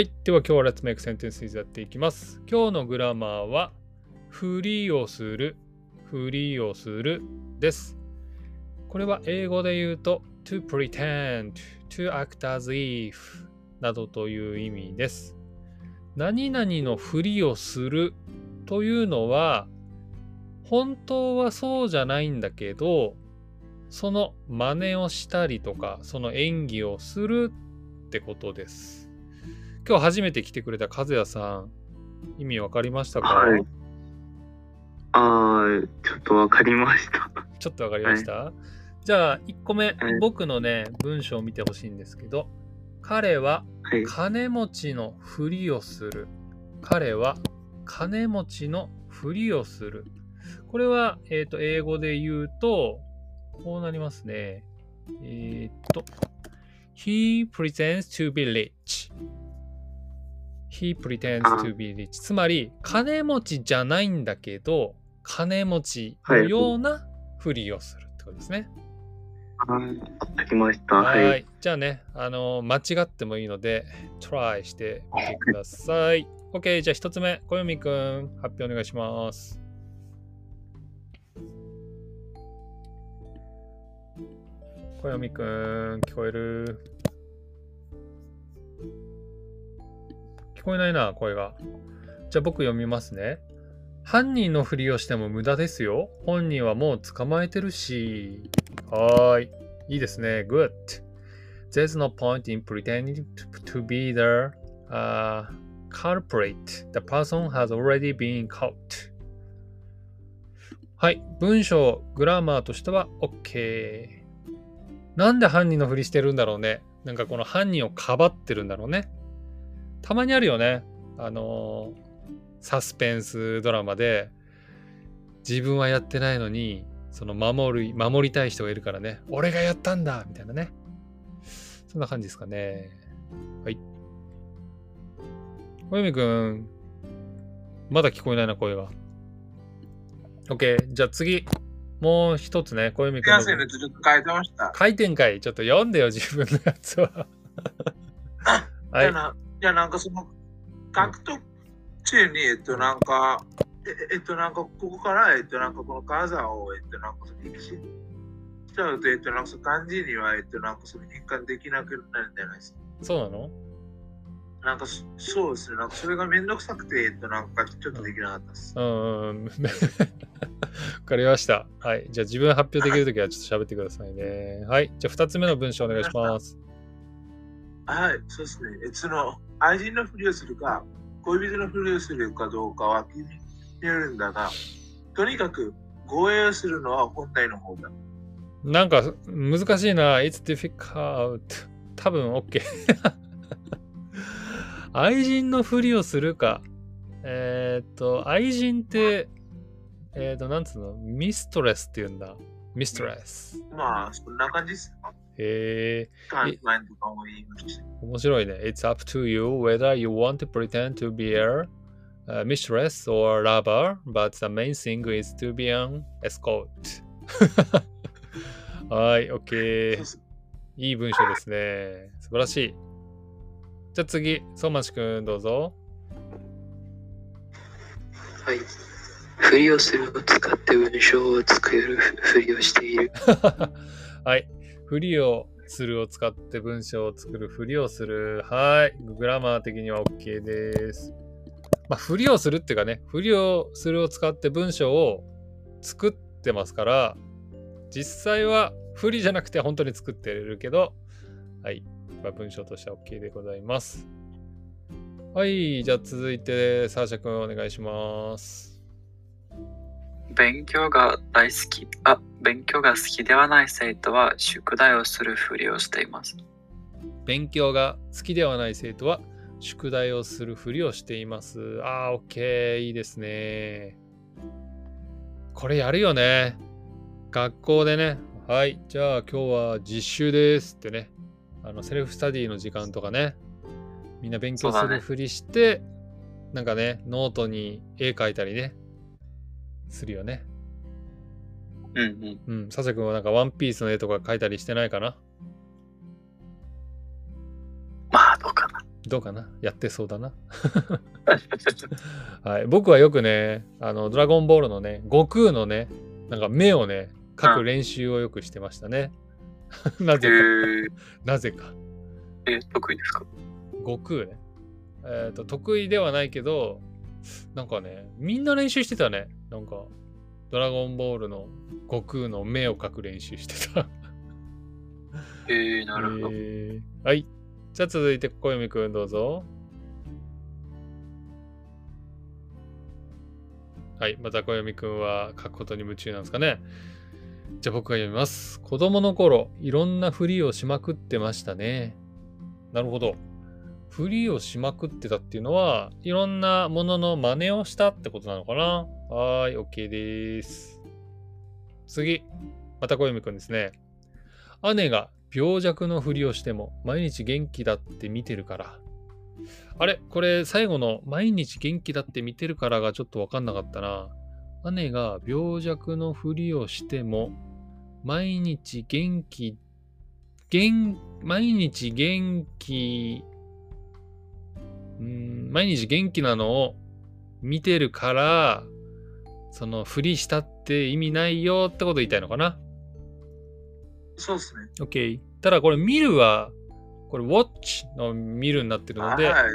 はい。では今日は Let's Make Sentences やっていきます。今日のグラマーは、ふりをする、ふりをするです。これは英語で言うと、to pretend, to act as if などという意味です。何々のふりをするというのは、本当はそうじゃないんだけど、その真似をしたりとか、その演技をするってことです。今日初めて来てくれた和也さん、意味わかりましたか、はいあー、ちょっとわかりました。ちょっとわかりました、じゃあ、1個目、はい僕のね、文章を見てほしいんですけど、彼ははい。金持ちのふりをする。彼は金持ちのふりをする。これは、えっ、と、英語で言うと、こうなりますね。えっ、と、He pretends to be rich. He pretends to be rich. つまり、金持ちじゃないんだけど、金持ちのようなふりをするってことですね。はい。わかりました。はいはい。じゃあね、あの間違ってもいいので、try してみてください。OK、じゃあ一つ目、小読くん、発表お願いします。小読くん、聞こえる？聞こえないな、声が。じゃあ僕読みますね。犯人のふりをしても無駄ですよ。本人はもう捕まえてるし。はーい。いいですね。Good. There's no point in pretending to, be the uh, culprit. The person has already been caught. はい。文章、グラマーとしては OK。なんで犯人のふりしてるんだろうね。なんかこの犯人をかばってるんだろうね。たまにあるよね。あのーサスペンスドラマで自分はやってないのにその守る守りたい人がいるからね。俺がやったんだ!みたいなね。そんな感じですかね。はい。小読くんまだ聞こえないな声が。OK じゃあ次。もう一つね。小読くんす。いてました。回転会ちょっと読んでよ自分のやつは。はいいやな、んかその、格闘中に、えっと、なんか、ええっと、なんか、ここから、えっと、なんか、このカザを、えっと、なんか、その、歴史しちゃうと、えっと、なんか、その漢字には、えっと、なんか、その、変換できなくなるんじゃないですか？そうなの？なんか、そそうですね。なんか、それがめんどくさくて、えっと、なんか、ちょっとできなかったです。うんうんうん。わかりました。はい。じゃあ自分発表できるときはちょっと喋ってくださいね。はい。じゃあ2つ目の文章お願いします。はい、そうですね。えその、愛人のふりをするか、恋人のふりをするかどうかは気によるんだが、とにかく、護衛をするのは本体の方だ。なんか難しいな。It's difficult. 多分 OK。愛人のふりをするか。えーっと、愛人って、えーっと、なんつうの？ミストレスって言うんだ。ミストレス。まあ、そんな感じです。へえ。関西とかも言いました。面白いね。It's up to you whether you want to pretend to be a, uh, mistress or lover, but the main thing is to be an escort. はい、OK いい文章ですね。素晴らしい。じゃあ次、相馬市くんどうぞ。はい。ふりをするを使って文章を作るふりをしている。はい。ふりをするを使って文章を作るふりをする。はい。グラマー的には OK です。まあ、ふりをするっていうかね、ふりをするを使って文章を作ってますから、実際はふりじゃなくて本当に作ってるけど、はい。まあ、文章としては OK でございます。はい。じゃあ続いて、サーシャ君お願いします。勉強が大好き、あ、勉強が好きではない生徒は宿題をするふりをしています。勉強が好きではない生徒は宿題をするふりをしています。ああ、OK。いいですね。これやるよね。学校でね。はい。じゃあ今日は実習ですってね。あの self study の時間とかね。みんな勉強するふりして、なんかね、ノートに絵描いたりね。するよね。うんうん。うん。サシャ君はなんかワンピースの絵とか描いたりしてないかな？まあ、どうかな。どうかな？やってそうだな。はい、僕はよくね、あの、ドラゴンボールのね、悟空のね、なんか目をね、描く練習をよくしてましたね。なえぜか、ー、なぜか。え得意ですか？悟空？ね。えっ、と、得意ではないけど、なんかね、みんな練習してたね。なんか、ドラゴンボールの悟空の目を描く練習してた。えー、なるほど。えーはい。じゃあ続いて、小読くんどうぞ。はい。また小読くんは書くことに夢中なんですかね。じゃあ僕が読みます。子供の頃、いろんなふりをしまくってましたね。なるほど。ふりをしまくってたっていうのは、いろんなものの真似をしたってことなのかな？はーい、OK です。次。また小読くんですね。姉が病弱のふりをしても毎日元気だって見てるから。あれこれ最後の毎日元気だって見てるからがちょっとわかんなかったな。姉が病弱のふりをしても毎日元気、元、毎日元気、うーん、毎日元気なのを見てるから、そのふりしたって意味ないよってこと言いたいのかな？そうですね。OK。ただこれ見るは、これ watch の見るになってるので、はい、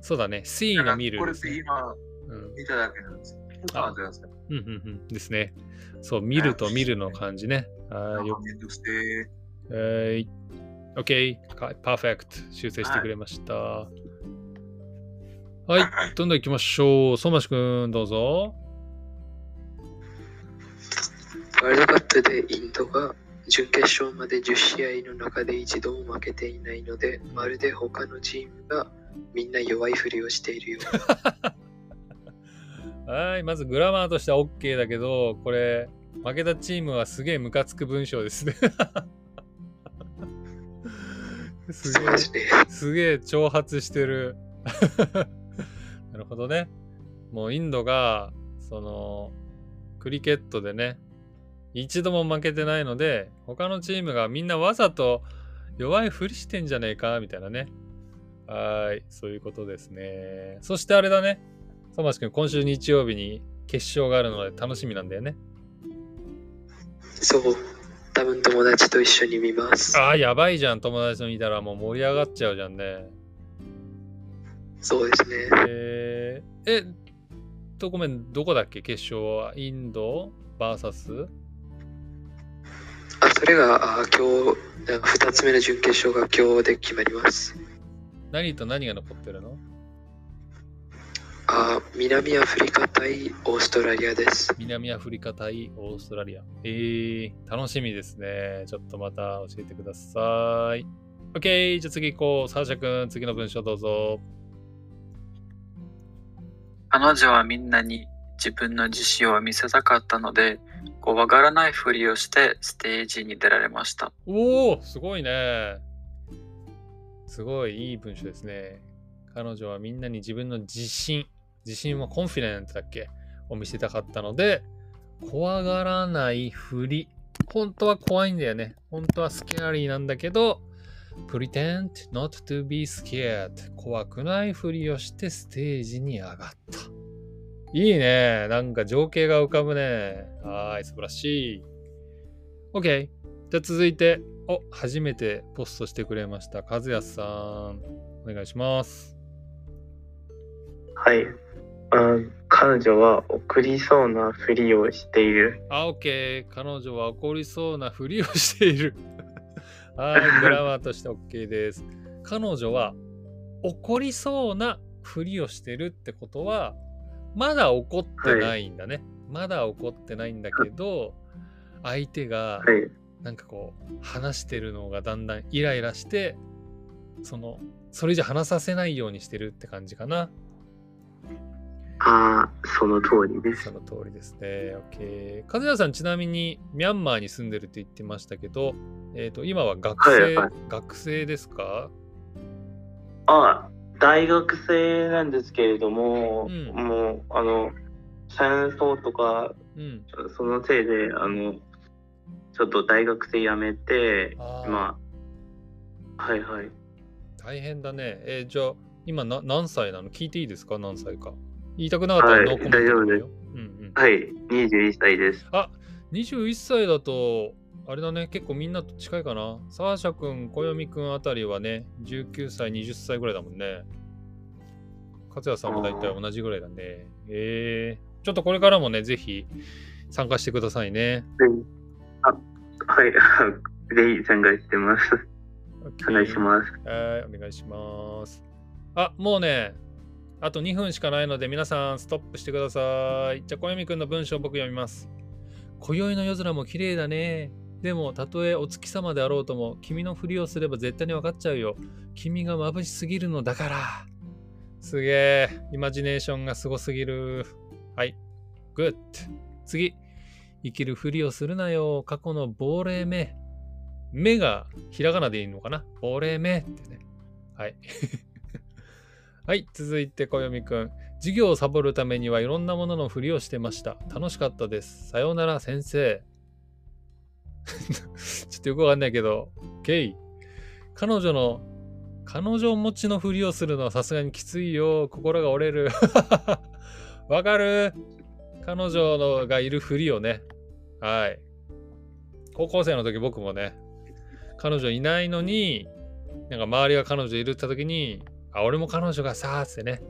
そうだね、see の見るこれ今うん、見ただけなんです。ああ、じゃあですね。うん、うん、うん。ですね。そう、見ると見るの感じね。あーよくせえ。えー、OK。かパーフェクト。修正してくれました。はい。どんどん行きましょう。相馬市くん、どうぞ。ワールドカップでインドが準決勝まで10試合の中で一度も負けていないので、まるで他のチームがみんな弱いふりをしているよ。はい。まずグラマーとしては OK だけど、これ、負けたチームはすげえムカつく文章ですね。すげえ。すげえ挑発してる。なるほどね。もうインドが、その、クリケットでね、一度も負けてないので、他のチームがみんなわざと弱いふりしてんじゃねえか、みたいなね。はーい、そういうことですね。そしてあれだね。サマシ君、今週日曜日に決勝があるので楽しみなんだよね。そう。多分友達と一緒に見ます。ああ、やばいじゃん。友達と見たらもう盛り上がっちゃうじゃんね。そうですね。えー、え、とごめん、どこだっけ？決勝はインド ?VS? あ、それがあ今日、なんか2つ目の準決勝が今日で決まります。何と何が残ってるの？あ、南アフリカ対オーストラリアです。南アフリカ対オーストラリア。えー、楽しみですね。ちょっとまた教えてください。OK、じゃあ次行こう。サーシャ君、次の文章どうぞ。彼女はみんなに自分の自信を見せたかったので、怖がらないふりをしてステージに出られました。おおすごいね。すごいいい文章ですね。彼女はみんなに自分の自信、自信はコンフィデントだっけ？を見せたかったので、怖がらないふり。本当は怖いんだよね。本当はスキャリーなんだけど、pretend not to be scared 怖くないふりをしてステージに上がった。いいね。なんか情景が浮かぶね。はーい、素晴らしい。OK。じゃあ続いて、お、初めてポストしてくれました。和也さん、お願いします。はい。あ彼女は送りそうなふりをしている。あ、OK。彼女は怒りそうなふりをしている。はい、グラマーとして OK です。彼女は怒りそうなふりをしてるってことは、まだ怒ってないんだね。まだ怒ってないんだけど、相手がはい。なんかこう話してるのがだんだんイライラしてそのそれじゃ話させないようにしてるって感じかなああ、その通りです。そ。の通りですね。OK 和也さんちなみにミャンマーに住んでるって言ってましたけど、えー、と今は学生、はいはい。学生ですか？あ大学生なんですけれども、うん。もう、あの、戦争とか、うん。そのせいで、あの、ちょっと大学生辞めて、あー。今、はいはい。大変だね。えーじゃあ今な何歳なの？聞いていいですか？何歳か。言いたくなかったらはいノーコメントでもいいよ。うんうん。はい、21歳です。あ21歳だと、あれだね、結構みんなと近いかな。サーシャ君、小読君あたりはね、19歳、20歳ぐらいだもんね。勝也さんも大体同じぐらいだね。えー、ちょっとこれからもね、ぜひ参加してくださいね。あ、はい、ぜひ参加してます。お願いします。はい、お願いします。あ、もうね、あと2分しかないので、皆さんストップしてください。じゃあ、小読くんの文章を僕読みます。今宵の夜空も綺麗だね。でも、たとえお月様であろうとも、君のふりをすれば絶対に分かっちゃうよ。君が眩しすぎるのだから。すげえ。イマジネーションがすごすぎる。はい。 Good。次。生きるふりをするなよ。過去の亡霊め。目がひらがなでいいのかな亡霊目ってね。はい。はい、続いて小読くん。授業をサボるためにはいろんなもののふりをしてました。楽しかったです。さようなら先生。ちょっとよくわかんないけど、ゲイ。彼女の、彼女持ちのふりをするのはさすがにきついよ。心が折れる。わかる彼女のがいるふりをね。はい。高校生の時僕もね、彼女いないのに、なんか周りが彼女いるって時に、あ、俺も彼女がさーってね、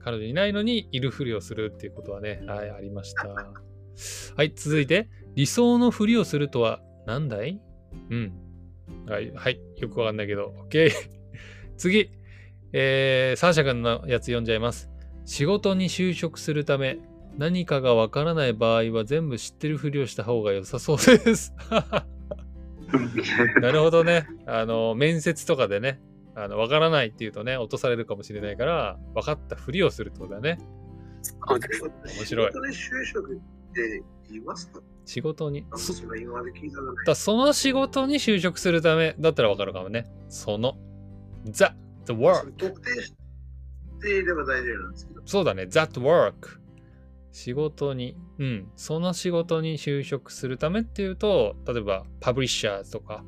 彼女いないのにいるふりをするっていうことはね、はい、ありました。はい、続いて、理想のふりをするとは何だい？うん。はい、はい、よくわかんないけど、OK。次、えー、サーシャ君のやつ読んじゃいます。仕事に就職するため、何かがわからない場合は全部知ってるふりをした方が良さそうです。なるほどね。あの、面接とかでね、あの、わからないっていうとね、落とされるかもしれないから、分かったふりをするってことだね。面白いって言いますか？仕事に。そ。だその仕事に就職するためだったらわかるかもね。その。the, the work. 特定していれば大丈夫なんですけど。そうだね。that work. 仕事に、うん。その仕事に就職するためっていうと、例えば、パブリッシャーズとか、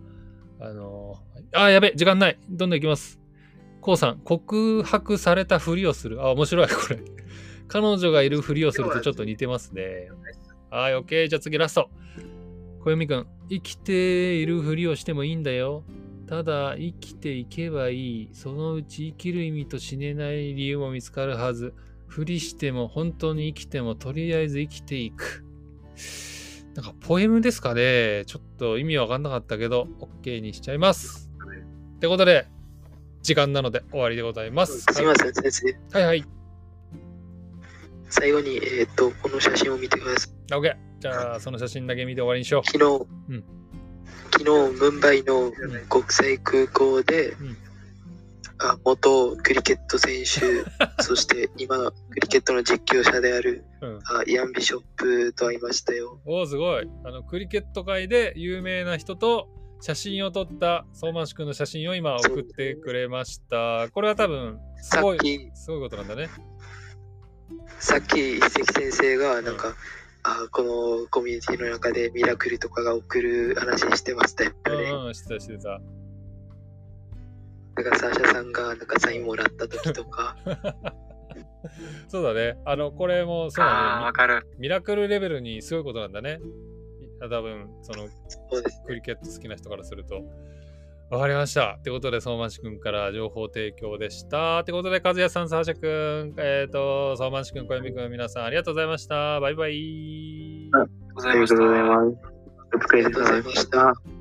あのあ、やべ、時間ない。どんどんいきます。こうさん、告白されたふりをする。あ、面白い、これ。彼女がいるふりをするとちょっと似てますね。はい、OK。じゃあ次ラスト。小読くん、生きているふりをしてもいいんだよ。ただ、生きていけばいい。そのうち生きる意味と死ねない理由も見つかるはず。ふりしても本当に生きてもとりあえず生きていく。なんかポエムですかねちょっと意味わかんなかったけど、OK にしちゃいます。ってことで、時間なので終わりでございます。すみません、先生。はいはい。最後に、えっ、と、この写真を見てください。OK。じゃあ、その写真だけ見て終わりにしよ昨日、うん昨日、ムンバイの国際空港で、うんあ元クリケット選手、そして今、クリケットの実況者であるう。うん。あイアン・ビショップと会いましたよ。おお、すごい。あの、クリケット界で有名な人と写真を撮った相馬市君の写真を今送ってくれました。これは多分、すごい、さっき、すごいことなんだね。さっき一石先生が、なんか、あこのコミュニティの中でミラクルとかが起こる話してましたよね。うんうん、してたしてた。なんかサーシャさんがなんかサインもらった時とか、そうだね。あの、これもそうだねわかる。ミ。ミラクルレベルにすごいことなんだね。い多分、その、そうですクリケット好きな人からすると。わかりました。ってことで、相馬市くんから情報提供でした。ってことで、和也さん、サーシャくん、えっ、と、相馬市くん、小泉くん、皆さんありがとうございました。バイバイ。ございましありがとうございた。ます。お疲れ様でした。